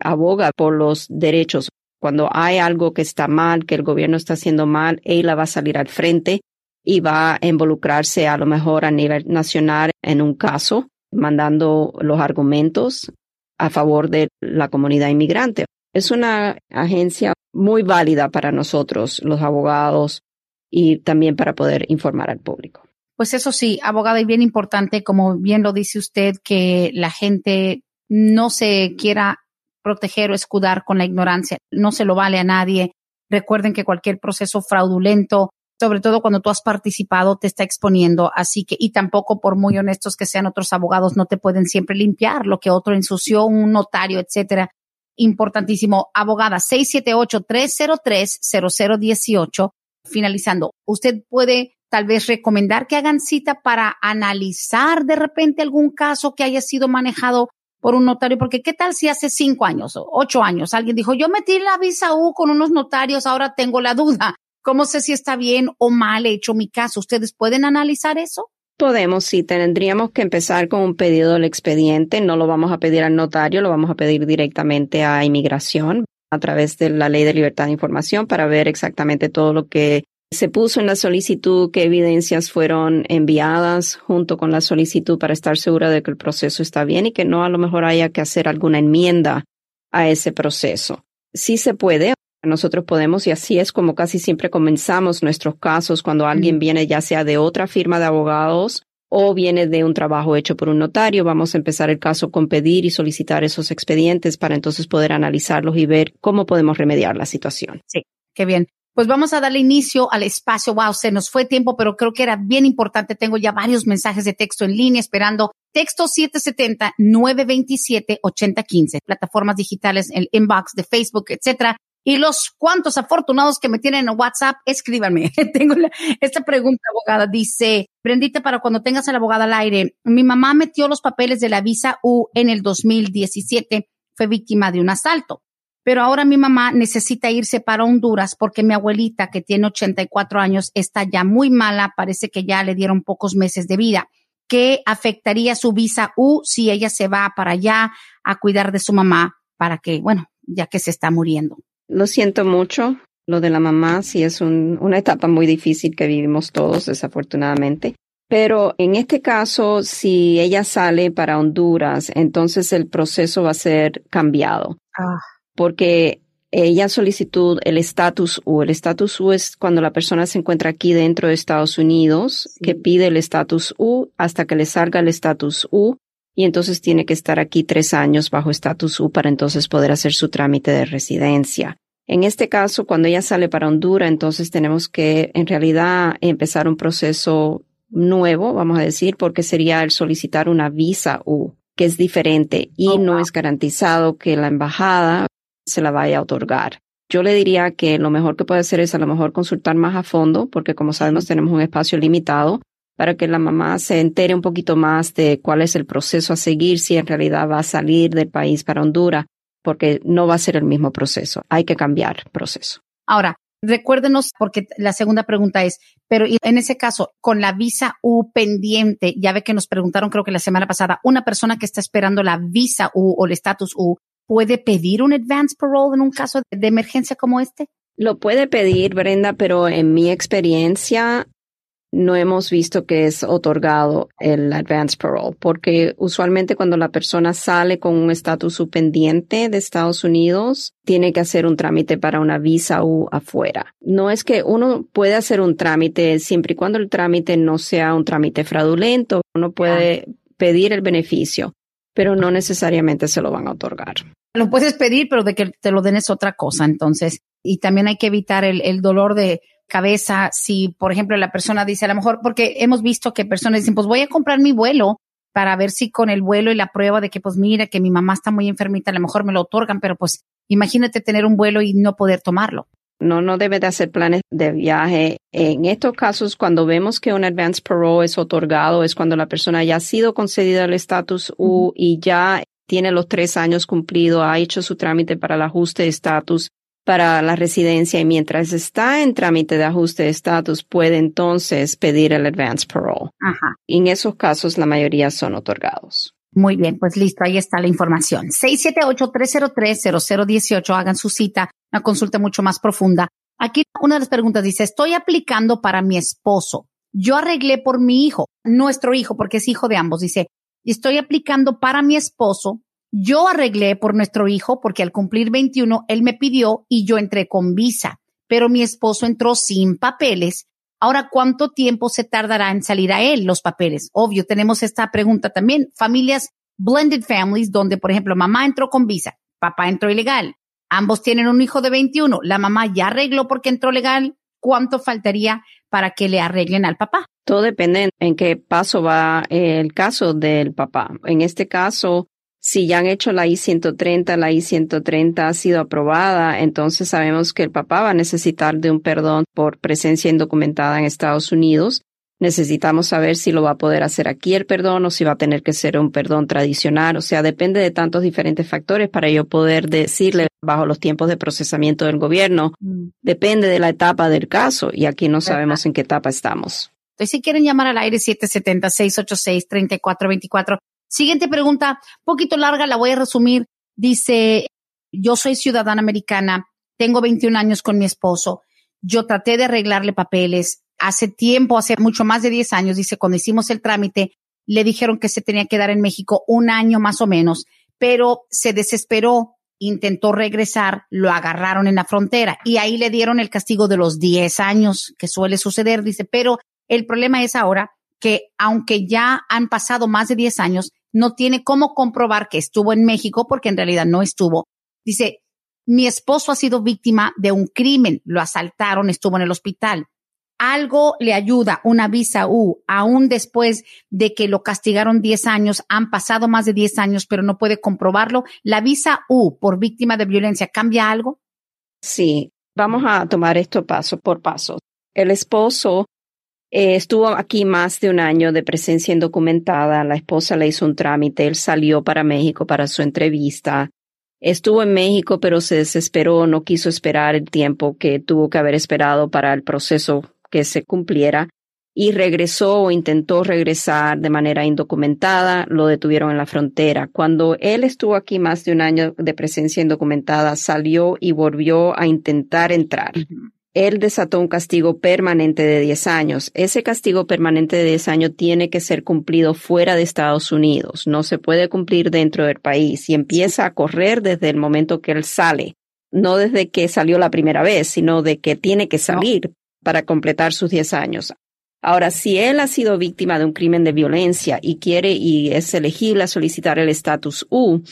Speaker 3: aboga por los derechos. Cuando hay algo que está mal, que el gobierno está haciendo mal, ELA va a salir al frente y va a involucrarse a lo mejor a nivel nacional en un caso, mandando los argumentos a favor de la comunidad inmigrante. Es una agencia muy válida para nosotros, los abogados, y también para poder informar al público.
Speaker 2: Pues eso sí, abogada, y bien importante, como bien lo dice usted, que la gente no se quiera proteger o escudar con la ignorancia. No se lo vale a nadie. Recuerden que cualquier proceso fraudulento, sobre todo cuando tú has participado, te está exponiendo. Así que, y tampoco por muy honestos que sean otros abogados, no te pueden siempre limpiar lo que otro ensució, un notario, etcétera importantísimo. Abogada 678-303-0018. Finalizando, usted puede tal vez recomendar que hagan cita para analizar de repente algún caso que haya sido manejado por un notario, porque qué tal si hace cinco años o ocho años alguien dijo, yo metí la visa U con unos notarios, ahora tengo la duda. ¿Cómo sé si está bien o mal hecho mi caso? ¿Ustedes pueden analizar eso?
Speaker 3: Podemos, sí, tendríamos que empezar con un pedido del expediente. No lo vamos a pedir al notario, lo vamos a pedir directamente a inmigración a través de la ley de libertad de información para ver exactamente todo lo que se puso en la solicitud, qué evidencias fueron enviadas junto con la solicitud para estar segura de que el proceso está bien y que no a lo mejor haya que hacer alguna enmienda a ese proceso. Sí se puede, nosotros podemos, y así es como casi siempre comenzamos nuestros casos cuando alguien viene ya sea de otra firma de abogados o viene de un trabajo hecho por un notario, vamos a empezar el caso con pedir y solicitar esos expedientes para entonces poder analizarlos y ver cómo podemos remediar la situación.
Speaker 2: Sí, qué bien. Pues vamos a darle inicio al espacio. Wow, se nos fue tiempo, pero creo que era bien importante. Tengo ya varios mensajes de texto en línea esperando. Texto 770-927-8015. Plataformas digitales, el inbox de Facebook, etcétera. Y los cuantos afortunados que me tienen en WhatsApp, escríbanme. Tengo esta pregunta, abogada. Dice, Brendita, para cuando tengas a la abogada al aire, mi mamá metió los papeles de la visa U en el 2017. Fue víctima de un asalto. Pero ahora mi mamá necesita irse para Honduras porque mi abuelita, que tiene 84 años, está ya muy mala. Parece que ya le dieron pocos meses de vida. ¿Qué afectaría su visa U si ella se va para allá a cuidar de su mamá para que, bueno, ya que se está muriendo?
Speaker 3: Lo siento mucho. Lo de la mamá sí es una etapa muy difícil que vivimos todos, desafortunadamente. Pero en este caso, si ella sale para Honduras, entonces el proceso va a ser cambiado. Ah. Porque ella solicitud el estatus U. El estatus U es cuando la persona se encuentra aquí dentro de Estados Unidos, que pide el estatus U hasta que le salga el estatus U y entonces tiene que estar aquí tres años bajo estatus U para entonces poder hacer su trámite de residencia. En este caso, cuando ella sale para Honduras, entonces tenemos que en realidad empezar un proceso nuevo, vamos a decir, porque sería el solicitar una visa U, que es diferente y oh, no es garantizado que la embajada se la vaya a otorgar. Yo le diría que lo mejor que puede hacer es a lo mejor consultar más a fondo, porque como sabemos tenemos un espacio limitado para que la mamá se entere un poquito más de cuál es el proceso a seguir, si en realidad va a salir del país para Honduras, porque no va a ser el mismo proceso. Hay que cambiar proceso.
Speaker 2: Ahora, recuérdenos, porque la segunda pregunta es, pero en ese caso, con la visa U pendiente, ya ve que nos preguntaron, creo que la semana pasada, una persona que está esperando la visa U o el estatus U, ¿puede pedir un advance parole en un caso de emergencia como este?
Speaker 3: Lo puede pedir, Brenda, pero en mi experiencia, no hemos visto que es otorgado el advance parole, porque usualmente cuando la persona sale con un estatus pendiente de Estados Unidos, tiene que hacer un trámite para una visa U afuera. No es que uno puede hacer un trámite siempre y cuando el trámite no sea un trámite fraudulento, uno puede pedir el beneficio, pero no necesariamente se lo van a otorgar.
Speaker 2: Lo puedes pedir, pero de que te lo den es otra cosa, entonces. Y también hay que evitar el, el dolor de cabeza si, por ejemplo, la persona dice a lo mejor, porque hemos visto que personas dicen, pues voy a comprar mi vuelo para ver si con el vuelo y la prueba de que, pues mira, que mi mamá está muy enfermita, a lo mejor me lo otorgan, pero pues Imagínate tener un vuelo y no poder tomarlo.
Speaker 3: No, no debe de hacer planes de viaje. En estos casos, cuando vemos que un advance parole es otorgado, es cuando la persona ya ha sido concedida el estatus U y ya tiene los tres años cumplidos, ha hecho su trámite para el ajuste de estatus para la residencia y mientras está en trámite de ajuste de estatus puede entonces pedir el advance parole.
Speaker 2: Ajá.
Speaker 3: En esos casos la mayoría son otorgados.
Speaker 2: Muy bien, pues listo, ahí está la información. 678-303-0018, hagan su cita, una consulta mucho más profunda. Aquí una de las preguntas dice, estoy aplicando para mi esposo. Yo arreglé por mi hijo, nuestro hijo, porque es hijo de ambos. Dice, estoy aplicando para mi esposo yo arreglé por nuestro hijo porque al cumplir 21 él me pidió y yo entré con visa, pero mi esposo entró sin papeles. Ahora, ¿cuánto tiempo se tardará en salir a él los papeles? Obvio, tenemos esta pregunta también. Familias, blended families, donde, por ejemplo, mamá entró con visa, papá entró ilegal. Ambos tienen un hijo de 21. La mamá ya arregló porque entró legal. ¿Cuánto faltaría para que le arreglen al papá?
Speaker 3: Todo depende en qué paso va el caso del papá. En este caso, si ya han hecho la I-130, la I-130 ha sido aprobada, entonces sabemos que el papá va a necesitar de un perdón por presencia indocumentada en Estados Unidos. Necesitamos saber si lo va a poder hacer aquí el perdón o si va a tener que ser un perdón tradicional. O sea, depende de tantos diferentes factores para yo poder decirle bajo los tiempos de procesamiento del gobierno. Mm. Depende de la etapa del caso y aquí no sabemos en qué etapa estamos.
Speaker 2: Entonces, si quieren llamar al aire 770-686-3424, Siguiente pregunta, poquito larga, la voy a resumir. Dice, yo soy ciudadana americana, tengo 21 años con mi esposo, yo traté de arreglarle papeles. Hace tiempo, hace mucho más de 10 años, dice, cuando hicimos el trámite, le dijeron que se tenía que dar en México un año más o menos, pero se desesperó, intentó regresar, lo agarraron en la frontera y ahí le dieron el castigo de los 10 años que suele suceder, dice, pero el problema es ahora que aunque ya han pasado más de 10 años, no tiene cómo comprobar que estuvo en México porque en realidad no estuvo. Dice, mi esposo ha sido víctima de un crimen, lo asaltaron, estuvo en el hospital. Algo le ayuda, una visa U, aún después de que lo castigaron 10 años, han pasado más de 10 años, pero no puede comprobarlo. ¿La visa U por víctima de violencia cambia algo?
Speaker 3: Sí, vamos a tomar esto paso por paso. El esposo eh, estuvo aquí más de un año de presencia indocumentada. La esposa le hizo un trámite. Él salió para México para su entrevista. Estuvo en México, pero se desesperó, no quiso esperar el tiempo que tuvo que haber esperado para el proceso que se cumpliera y regresó o intentó regresar de manera indocumentada, lo detuvieron en la frontera. Cuando él estuvo aquí más de un año de presencia indocumentada, salió y volvió a intentar entrar él desató un castigo permanente de 10 años. Ese castigo permanente de 10 años tiene que ser cumplido fuera de Estados Unidos. No se puede cumplir dentro del país y empieza a correr desde el momento que él sale. No desde que salió la primera vez, sino de que tiene que salir para completar sus 10 años. Ahora, si él ha sido víctima de un crimen de violencia y quiere y es elegible a solicitar el estatus U,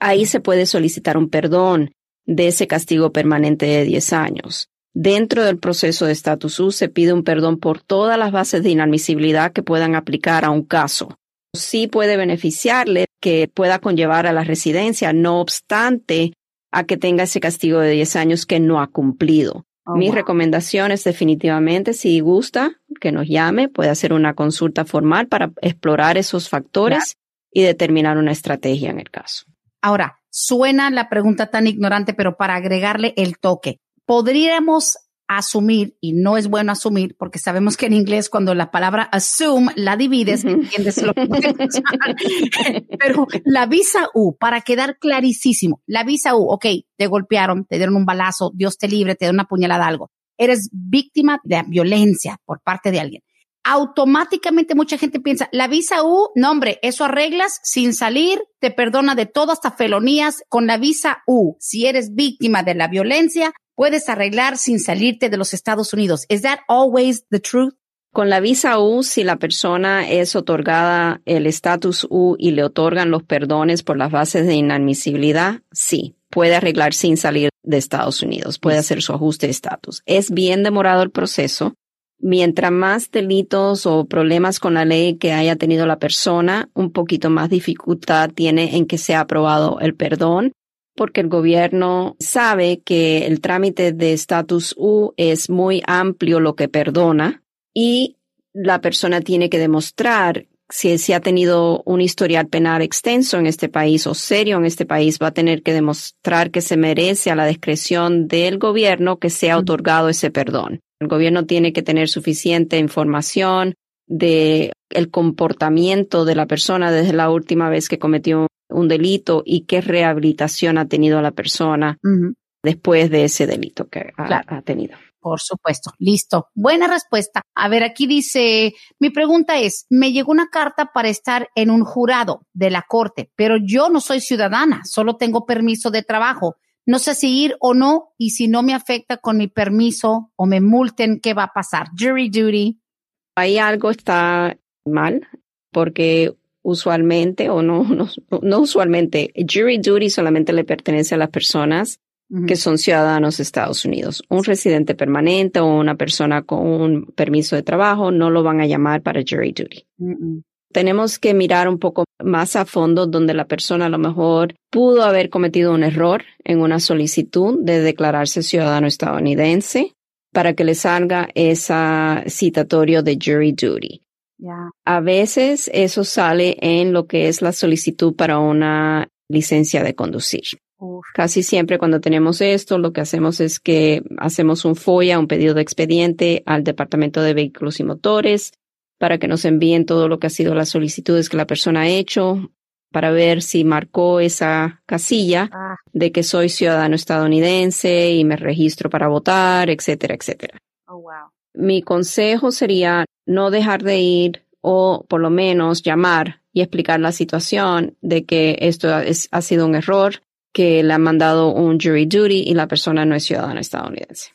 Speaker 3: ahí se puede solicitar un perdón de ese castigo permanente de 10 años. Dentro del proceso de estatus U se pide un perdón por todas las bases de inadmisibilidad que puedan aplicar a un caso. Sí puede beneficiarle que pueda conllevar a la residencia, no obstante a que tenga ese castigo de 10 años que no ha cumplido. Oh, Mi recomendación es definitivamente, si gusta, que nos llame, puede hacer una consulta formal para explorar esos factores y determinar una estrategia en el caso.
Speaker 2: Ahora, suena la pregunta tan ignorante, pero para agregarle el toque podríamos asumir, y no es bueno asumir, porque sabemos que en inglés cuando la palabra assume la divides, entiendes lo que Pero la visa U, para quedar clarísimo, la visa U, ok, te golpearon, te dieron un balazo, Dios te libre, te dio una puñalada, algo. Eres víctima de violencia por parte de alguien. Automáticamente mucha gente piensa, la visa U, no hombre, eso arreglas sin salir, te perdona de todo hasta felonías con la visa U. Si eres víctima de la violencia, puedes arreglar sin salirte de los Estados Unidos. ¿Is that always the truth?
Speaker 3: Con la visa U, si la persona es otorgada el estatus U y le otorgan los perdones por las bases de inadmisibilidad, sí, puede arreglar sin salir de Estados Unidos, puede hacer su ajuste de estatus. Es bien demorado el proceso. Mientras más delitos o problemas con la ley que haya tenido la persona, un poquito más dificultad tiene en que sea aprobado el perdón porque el gobierno sabe que el trámite de estatus U es muy amplio lo que perdona y la persona tiene que demostrar si, si ha tenido un historial penal extenso en este país o serio en este país, va a tener que demostrar que se merece a la discreción del gobierno que sea otorgado ese perdón. El gobierno tiene que tener suficiente información de el comportamiento de la persona desde la última vez que cometió un delito y qué rehabilitación ha tenido la persona después de ese delito que ha, tenido.
Speaker 2: Por supuesto. Listo. Buena respuesta. A ver, aquí dice, mi pregunta es, me llegó una carta para estar en un jurado de la corte, pero yo no soy ciudadana, solo tengo permiso de trabajo. No sé si ir o no, y si no me afecta con mi permiso o me multen, ¿qué va a pasar? Jury duty.
Speaker 3: Ahí algo está mal, porque usualmente, o no, no, no usualmente, jury duty solamente le pertenece a las personas que son ciudadanos de Estados Unidos. Un residente permanente o una persona con un permiso de trabajo no lo van a llamar para jury duty. Tenemos que mirar un poco más a fondo donde la persona a lo mejor pudo haber cometido un error en una solicitud de declararse ciudadano estadounidense para que le salga esa citatorio de jury duty. A veces eso sale en lo que es la solicitud para una licencia de conducir. Casi siempre cuando tenemos esto, lo que hacemos es que hacemos un FOIA, un pedido de expediente al Departamento de Vehículos y Motores para que nos envíen todo lo que ha sido las solicitudes que la persona ha hecho para ver si marcó esa casilla ah. de que soy ciudadano estadounidense y me registro para votar, etcétera, etcétera. Oh, Mi consejo sería no dejar de ir o por lo menos llamar y explicar la situación de que esto ha sido un error, que le han mandado un jury duty y la persona no es ciudadana estadounidense.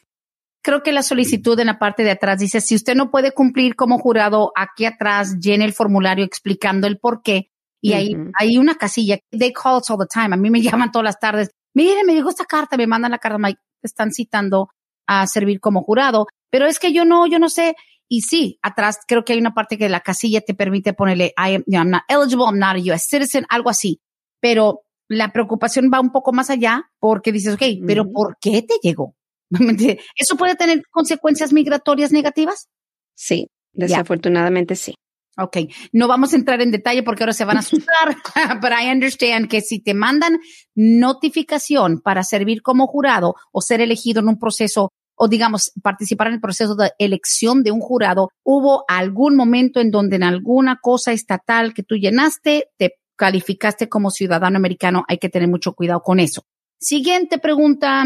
Speaker 2: Creo que la solicitud en la parte de atrás dice, si usted no puede cumplir como jurado, aquí atrás llene el formulario explicando el por qué. Y ahí hay una casilla. They call us all the time. A mí me llaman todas las tardes. Mire, me llegó esta carta, me mandan la carta, te están citando a servir como jurado. Pero es que yo no, yo no sé. Y sí, atrás creo que hay una parte que la casilla te permite ponerle I am, I'm not eligible, I'm not a U.S. citizen, algo así. Pero la preocupación va un poco más allá porque dices, ok, pero ¿por qué te llegó? ¿Eso puede tener consecuencias migratorias negativas?
Speaker 3: Sí, desafortunadamente sí.
Speaker 2: Ok, no vamos a entrar en detalle porque ahora se van a asustar, pero I understand que si te mandan notificación para servir como jurado o ser elegido en un proceso o digamos participar en el proceso de elección de un jurado, hubo algún momento en donde en alguna cosa estatal que tú llenaste, te calificaste como ciudadano americano, hay que tener mucho cuidado con eso. Siguiente pregunta.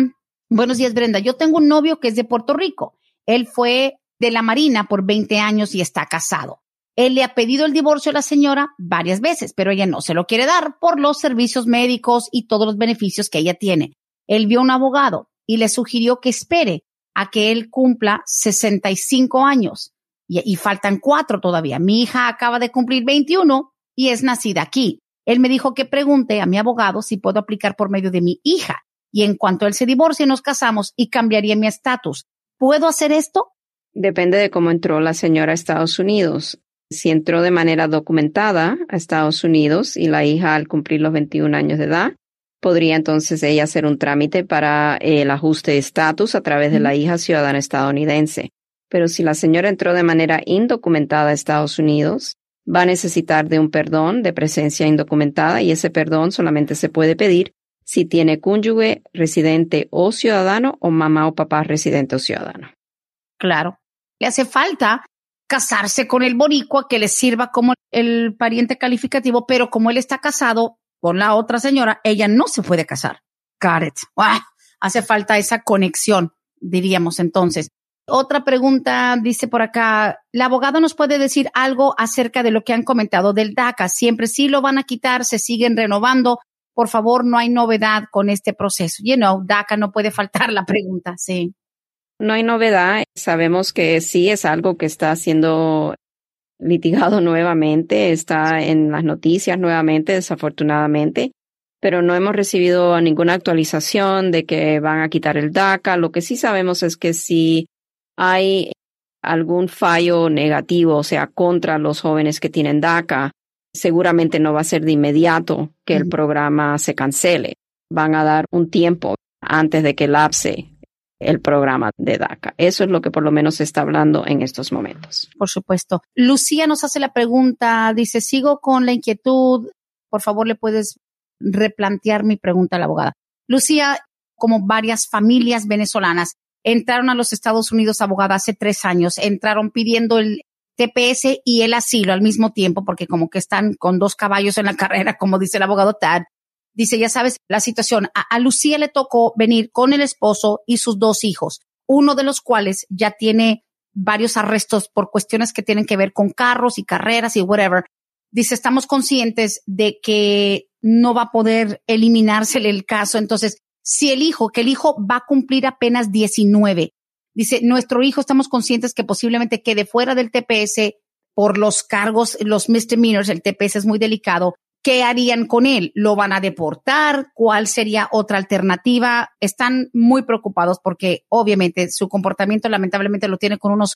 Speaker 2: Buenos días, Brenda. Yo tengo un novio que es de Puerto Rico. Él fue de la Marina por 20 años y está casado. Él le ha pedido el divorcio a la señora varias veces, pero ella no se lo quiere dar por los servicios médicos y todos los beneficios que ella tiene. Él vio un abogado y le sugirió que espere a que él cumpla 65 años y, y faltan cuatro todavía. Mi hija acaba de cumplir 21 y es nacida aquí. Él me dijo que pregunte a mi abogado si puedo aplicar por medio de mi hija y en cuanto él se divorcie nos casamos y cambiaría mi estatus. ¿Puedo hacer esto?
Speaker 3: Depende de cómo entró la señora a Estados Unidos. Si entró de manera documentada a Estados Unidos y la hija al cumplir los 21 años de edad, podría entonces ella hacer un trámite para el ajuste de estatus a través de la hija ciudadana estadounidense. Pero si la señora entró de manera indocumentada a Estados Unidos, va a necesitar de un perdón de presencia indocumentada y ese perdón solamente se puede pedir si tiene cónyuge residente o ciudadano o mamá o papá residente o ciudadano.
Speaker 2: Claro. Le hace falta casarse con el boricua que le sirva como el pariente calificativo, pero como él está casado, con la otra señora, ella no se puede casar. It. Hace falta esa conexión, diríamos entonces. Otra pregunta dice por acá, ¿la abogada nos puede decir algo acerca de lo que han comentado del DACA? Siempre sí lo van a quitar, se siguen renovando. Por favor, no hay novedad con este proceso. You know, DACA no puede faltar la pregunta, sí.
Speaker 3: No hay novedad. Sabemos que sí es algo que está siendo litigado nuevamente, está en las noticias nuevamente, desafortunadamente, pero no hemos recibido ninguna actualización de que van a quitar el DACA. Lo que sí sabemos es que si hay algún fallo negativo, o sea, contra los jóvenes que tienen DACA, seguramente no va a ser de inmediato que el programa se cancele. van a dar un tiempo antes de que lapse el programa de DACA. Eso es lo que por lo menos se está hablando en estos momentos.
Speaker 2: Por supuesto. Lucía nos hace la pregunta, dice, sigo con la inquietud, por favor le puedes replantear mi pregunta a la abogada. Lucía, como varias familias venezolanas, entraron a los Estados Unidos, abogada, hace tres años, entraron pidiendo el TPS y el asilo al mismo tiempo, porque como que están con dos caballos en la carrera, como dice el abogado Tad. Dice, ya sabes, la situación. A, Lucía le tocó venir con el esposo y sus dos hijos, uno de los cuales ya tiene varios arrestos por cuestiones que tienen que ver con carros y carreras y whatever. Dice, estamos conscientes de que no va a poder eliminársele el caso. Entonces, si el hijo, que el hijo va a cumplir apenas 19, dice, nuestro hijo estamos conscientes que posiblemente quede fuera del TPS por los cargos, los misdemeanors, el TPS es muy delicado, ¿Qué harían con él? ¿Lo van a deportar? ¿Cuál sería otra alternativa? Están muy preocupados porque obviamente su comportamiento lamentablemente lo tiene con unos,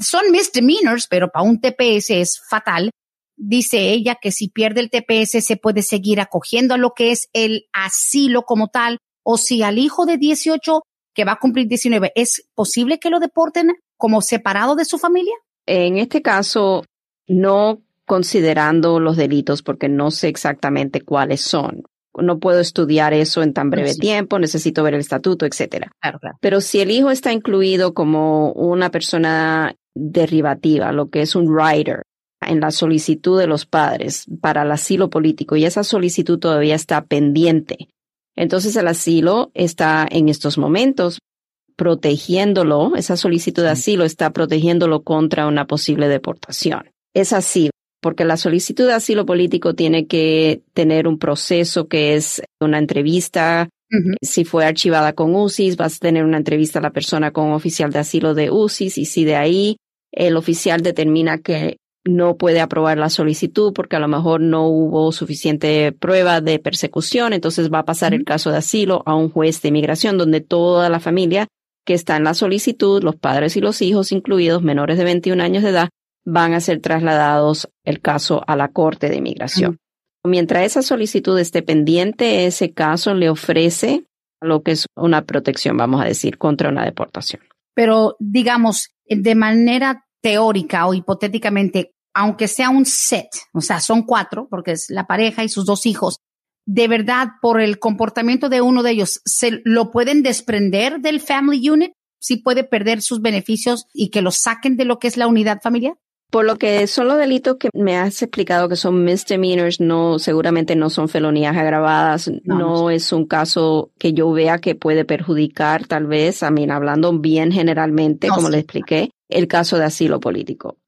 Speaker 2: son misdemeanors, pero para un TPS es fatal. Dice ella que si pierde el TPS se puede seguir acogiendo a lo que es el asilo como tal, o si al hijo de 18 que va a cumplir 19, ¿es posible que lo deporten como separado de su familia?
Speaker 3: En este caso, no considerando los delitos porque no sé exactamente cuáles son. No puedo estudiar eso en tan breve tiempo, necesito ver el estatuto, etcétera. Pero si el hijo está incluido como una persona derivativa, lo que es un rider, en la solicitud de los padres para el asilo político y esa solicitud todavía está pendiente. Entonces el asilo está en estos momentos protegiéndolo, esa solicitud de asilo está protegiéndolo contra una posible deportación. Es así, porque la solicitud de asilo político tiene que tener un proceso que es una entrevista. Si fue archivada con UCIS, vas a tener una entrevista a la persona con un oficial de asilo de UCIS y si de ahí el oficial determina que no puede aprobar la solicitud porque a lo mejor no hubo suficiente prueba de persecución, entonces va a pasar el caso de asilo a un juez de inmigración donde toda la familia que está en la solicitud, los padres y los hijos incluidos, menores de 21 años de edad, van a ser trasladados el caso a la Corte de Inmigración. Mientras esa solicitud esté pendiente, ese caso le ofrece lo que es una protección, vamos a decir, contra una deportación.
Speaker 2: Pero digamos, de manera teórica o hipotéticamente, aunque sea un set, o sea, son cuatro, porque es la pareja y sus dos hijos, de verdad, por el comportamiento de uno de ellos, ¿se lo pueden desprender del family unit? ¿Sí puede perder sus beneficios y que lo saquen de lo que es la unidad familiar?
Speaker 3: Por lo que son los delitos que me has explicado que son misdemeanors, no, seguramente no son felonías agravadas, no, es un caso que yo vea que puede perjudicar, tal vez, a mí, hablando bien generalmente, como le expliqué, el caso de asilo político.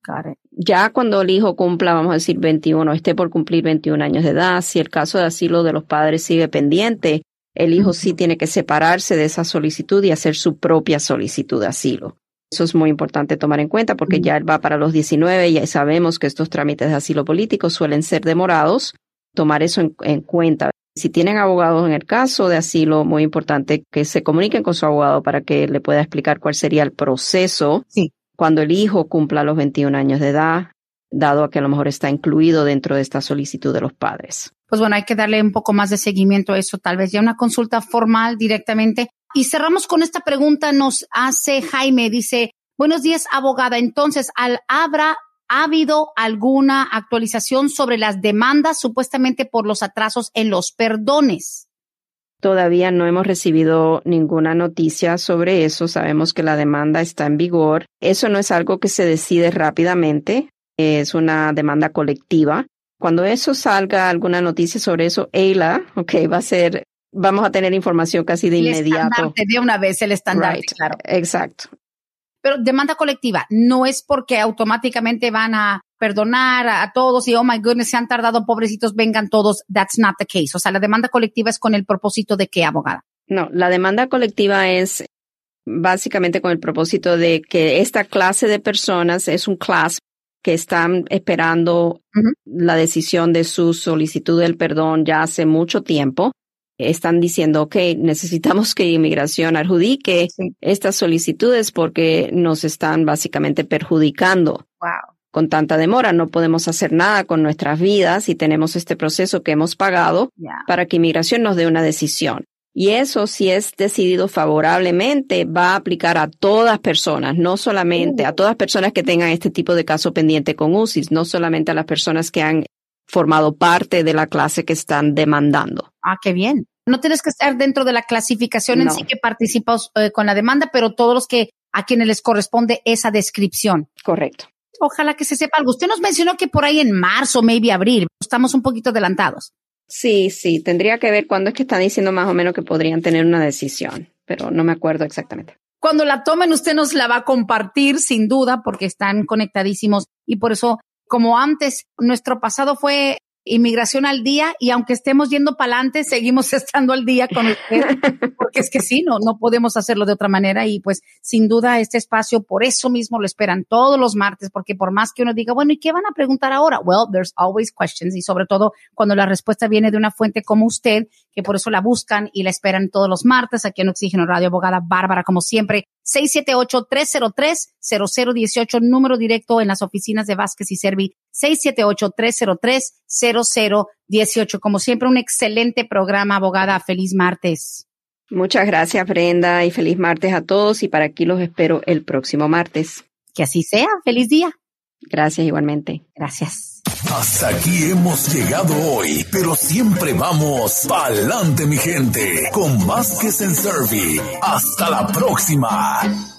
Speaker 3: Ya cuando el hijo cumpla, vamos a decir, 21, esté por cumplir 21 años de edad, si el caso de asilo de los padres sigue pendiente, el hijo sí tiene que separarse de esa solicitud y hacer su propia solicitud de asilo. Eso es muy importante tomar en cuenta porque ya él va para los 19 y ya sabemos que estos trámites de asilo político suelen ser demorados. Tomar eso en, cuenta. Si tienen abogados en el caso de asilo, muy importante que se comuniquen con su abogado para que le pueda explicar cuál sería el proceso cuando el hijo cumpla los 21 años de edad, dado a que a lo mejor está incluido dentro de esta solicitud de los padres.
Speaker 2: Pues bueno, hay que darle un poco más de seguimiento a eso, tal vez ya una consulta formal directamente y cerramos con esta pregunta, nos hace Jaime, dice, buenos días, abogada. Entonces, al, ¿habrá ¿Ha habido alguna actualización sobre las demandas supuestamente por los atrasos en los perdones?
Speaker 3: Todavía no hemos recibido ninguna noticia sobre eso. Sabemos que la demanda está en vigor. Eso no es algo que se decide rápidamente. Es una demanda colectiva. Cuando eso salga, alguna noticia sobre eso, EILA, ok, va a ser vamos a tener información casi de inmediato.
Speaker 2: de una vez el estándar, claro.
Speaker 3: Exacto.
Speaker 2: Pero demanda colectiva no es porque automáticamente van a perdonar a, todos y oh my goodness, se han tardado, pobrecitos, vengan todos. That's not the case. O sea, la demanda colectiva es con el propósito de qué, abogada?
Speaker 3: No, la demanda colectiva es básicamente con el propósito de que esta clase de personas es un class que están esperando la decisión de su solicitud del perdón ya hace mucho tiempo están diciendo, ok, necesitamos que inmigración adjudique estas solicitudes porque nos están básicamente perjudicando con tanta demora. No podemos hacer nada con nuestras vidas y tenemos este proceso que hemos pagado para que inmigración nos dé una decisión. Y eso, si es decidido favorablemente, va a aplicar a todas personas, no solamente a todas personas que tengan este tipo de caso pendiente con UCIS, no solamente a las personas que han formado parte de la clase que están demandando.
Speaker 2: Ah, qué bien. No tienes que estar dentro de la clasificación en sí que participas eh, con la demanda, pero todos los que a quienes les corresponde esa descripción.
Speaker 3: Correcto.
Speaker 2: Ojalá que se sepa algo. Usted nos mencionó que por ahí en marzo, maybe abril, estamos un poquito adelantados.
Speaker 3: Sí, sí, tendría que ver cuándo es que están diciendo más o menos que podrían tener una decisión, pero no me acuerdo exactamente.
Speaker 2: Cuando la tomen, usted nos la va a compartir sin duda porque están conectadísimos y por eso, como antes, nuestro pasado fue inmigración al día y aunque estemos yendo para adelante, seguimos estando al día con usted, porque es que sí, no, no podemos hacerlo de otra manera y pues sin duda este espacio por eso mismo lo esperan todos los martes, porque por más que uno diga, bueno, ¿y qué van a preguntar ahora? Well, there's always questions y sobre todo cuando la respuesta viene de una fuente como usted, que por eso la buscan y la esperan todos los martes aquí en Oxígeno Radio Abogada Bárbara, como siempre, 678-303-0018, número directo en las oficinas de Vázquez y Servi, 678-303-0018. Como siempre, un excelente programa, abogada. Feliz martes.
Speaker 3: Muchas gracias, Brenda, y feliz martes a todos. Y para aquí los espero el próximo martes.
Speaker 2: Que así sea. Feliz día.
Speaker 3: Gracias igualmente.
Speaker 2: Gracias.
Speaker 1: Hasta aquí hemos llegado hoy, pero siempre vamos pa'lante, mi gente, con Vázquez en Servi. Hasta la próxima.